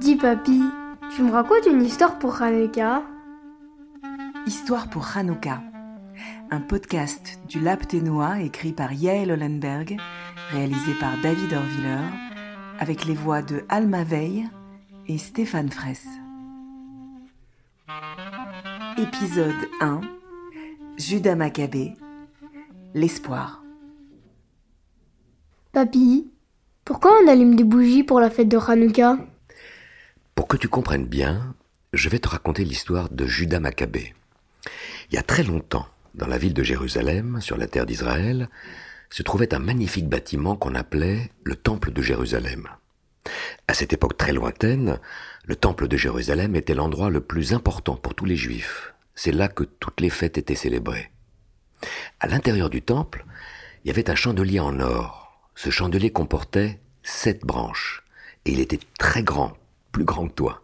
Dis papy, tu me racontes une histoire pour Hanouka? Histoire pour Hanouka, un podcast du Lab Ténois écrit par Yael Hollenberg, réalisé par David Orviller, avec les voix de Alma Veil et Stéphane Fraisse. Épisode 1 Judas Maccabée L'espoir. Papy, pourquoi on allume des bougies pour la fête de Hanouka? Pour que tu comprennes bien, je vais te raconter l'histoire de Judas Maccabée. Il y a très longtemps, dans la ville de Jérusalem, sur la terre d'Israël, se trouvait un magnifique bâtiment qu'on appelait le Temple de Jérusalem. À cette époque très lointaine, le Temple de Jérusalem était l'endroit le plus important pour tous les Juifs. C'est là que toutes les fêtes étaient célébrées. À l'intérieur du temple, il y avait un chandelier en or ce chandelier comportait sept branches, et il était très grand, plus grand que toi.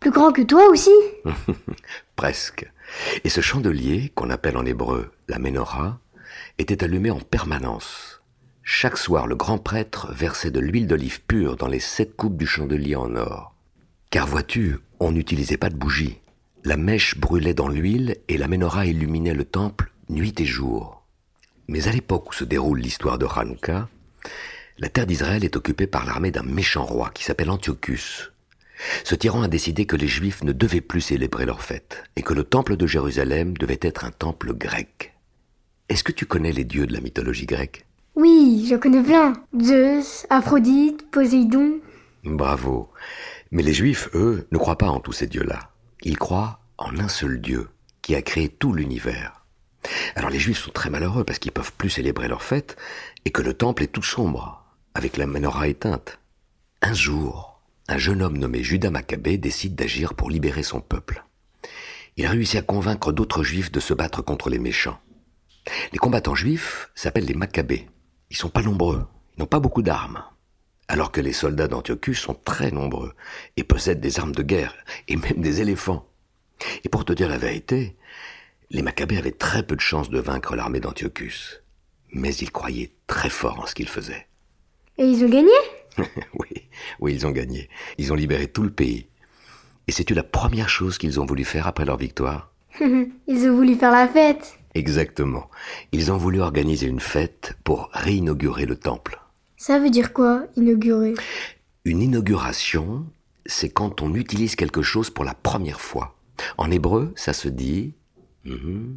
Plus grand que toi aussi Presque. Et ce chandelier, qu'on appelle en hébreu la menorah, était allumé en permanence. Chaque soir, le grand prêtre versait de l'huile d'olive pure dans les sept coupes du chandelier en or. Car vois-tu, on n'utilisait pas de bougie. La mèche brûlait dans l'huile et la menorah illuminait le temple nuit et jour. Mais à l'époque où se déroule l'histoire de Hanouka, la terre d'Israël est occupée par l'armée d'un méchant roi qui s'appelle Antiochus. Ce tyran a décidé que les Juifs ne devaient plus célébrer leur fête et que le temple de Jérusalem devait être un temple grec. Est-ce que tu connais les dieux de la mythologie grecque? Oui, je connais plein. Zeus, Aphrodite, Poséidon. Bravo. Mais les Juifs, eux, ne croient pas en tous ces dieux-là. Ils croient en un seul Dieu qui a créé tout l'univers. Alors les Juifs sont très malheureux parce qu'ils peuvent plus célébrer leur fête et que le temple est tout sombre, avec la menorah éteinte. Un jour, un jeune homme nommé Judas Maccabée décide d'agir pour libérer son peuple. Il a réussi à convaincre d'autres juifs de se battre contre les méchants. Les combattants juifs s'appellent les Maccabées. Ils sont pas nombreux, ils n'ont pas beaucoup d'armes. Alors que les soldats d'Antiochus sont très nombreux et possèdent des armes de guerre et même des éléphants. Et pour te dire la vérité, les Maccabées avaient très peu de chances de vaincre l'armée d'Antiochus mais ils croyaient très fort en ce qu'ils faisaient. Et ils ont gagné? Oui, oui, ils ont gagné. Ils ont libéré tout le pays. Et c'est-tu la première chose qu'ils ont voulu faire après leur victoire Ils ont voulu faire la fête. Exactement. Ils ont voulu organiser une fête pour réinaugurer le temple. Ça veut dire quoi, inaugurer? Une inauguration, c'est quand on utilise quelque chose pour la première fois. En hébreu, ça se dit mm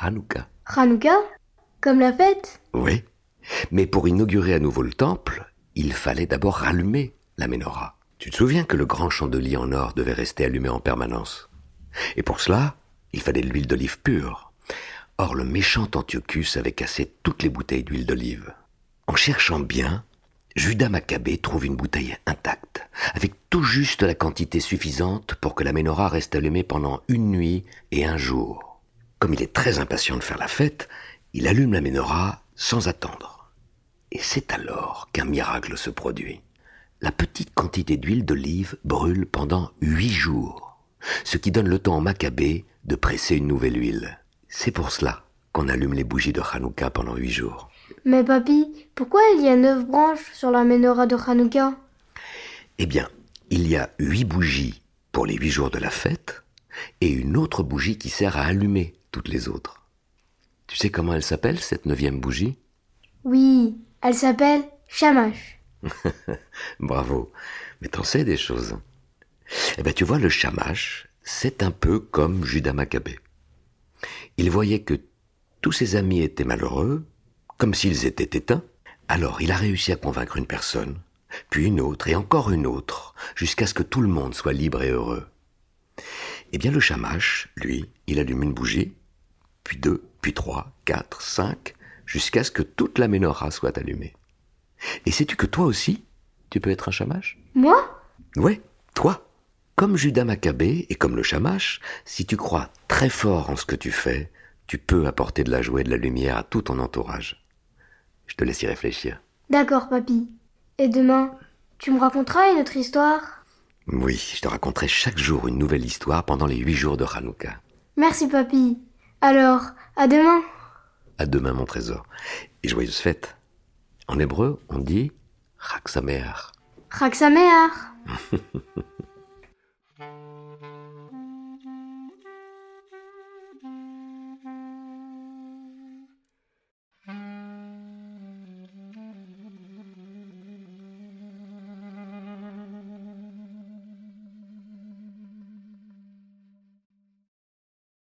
Hanouka. Hanouka? Comme la fête? Oui. Mais pour inaugurer à nouveau le temple, il fallait d'abord rallumer la menorah. Tu te souviens que le grand chandelier en or devait rester allumé en permanence? Et pour cela, il fallait de l'huile d'olive pure. Or, le méchant Antiochus avait cassé toutes les bouteilles d'huile d'olive. En cherchant bien, Judas Maccabée trouve une bouteille intacte, avec tout juste la quantité suffisante pour que la menorah reste allumée pendant une nuit et un jour. Comme il est très impatient de faire la fête, il allume la menorah sans attendre. Et c'est alors qu'un miracle se produit. La petite quantité d'huile d'olive brûle pendant huit jours, ce qui donne le temps au Maccabée de presser une nouvelle huile. C'est pour cela qu'on allume les bougies de Hanouka pendant huit jours. Mais papy, pourquoi il y a neuf branches sur la menorah de Hanouka? Eh bien, il y a huit bougies pour les huit jours de la fête et une autre bougie qui sert à allumer toutes les autres. Tu sais comment elle s'appelle, cette neuvième bougie? Oui, elle s'appelle Shamash. Bravo. Mais t'en sais des choses. Eh bien, tu vois, le Shamash, c'est un peu comme Judas Maccabée. Il voyait que tous ses amis étaient malheureux, comme s'ils étaient éteints. Alors, il a réussi à convaincre une personne, puis une autre, et encore une autre, jusqu'à ce que tout le monde soit libre et heureux. Eh bien, le Shamash, lui, il allume une bougie, puis deux, puis trois, quatre, cinq, jusqu'à ce que toute la menorah soit allumée. Et sais-tu que toi aussi, tu peux être un chamache Moi? Oui, toi. Comme Judas Maccabée et comme le chamache, si tu crois très fort en ce que tu fais, tu peux apporter de la joie et de la lumière à tout ton entourage. Je te laisse y réfléchir. D'accord, papy. Et demain, tu me raconteras une autre histoire? Oui, je te raconterai chaque jour une nouvelle histoire pendant les huit jours de Hanouka. Merci, papy. Alors, à demain. À demain, mon trésor. Et joyeuse fête. En hébreu, on dit Chag Sameach. Chag Sameach.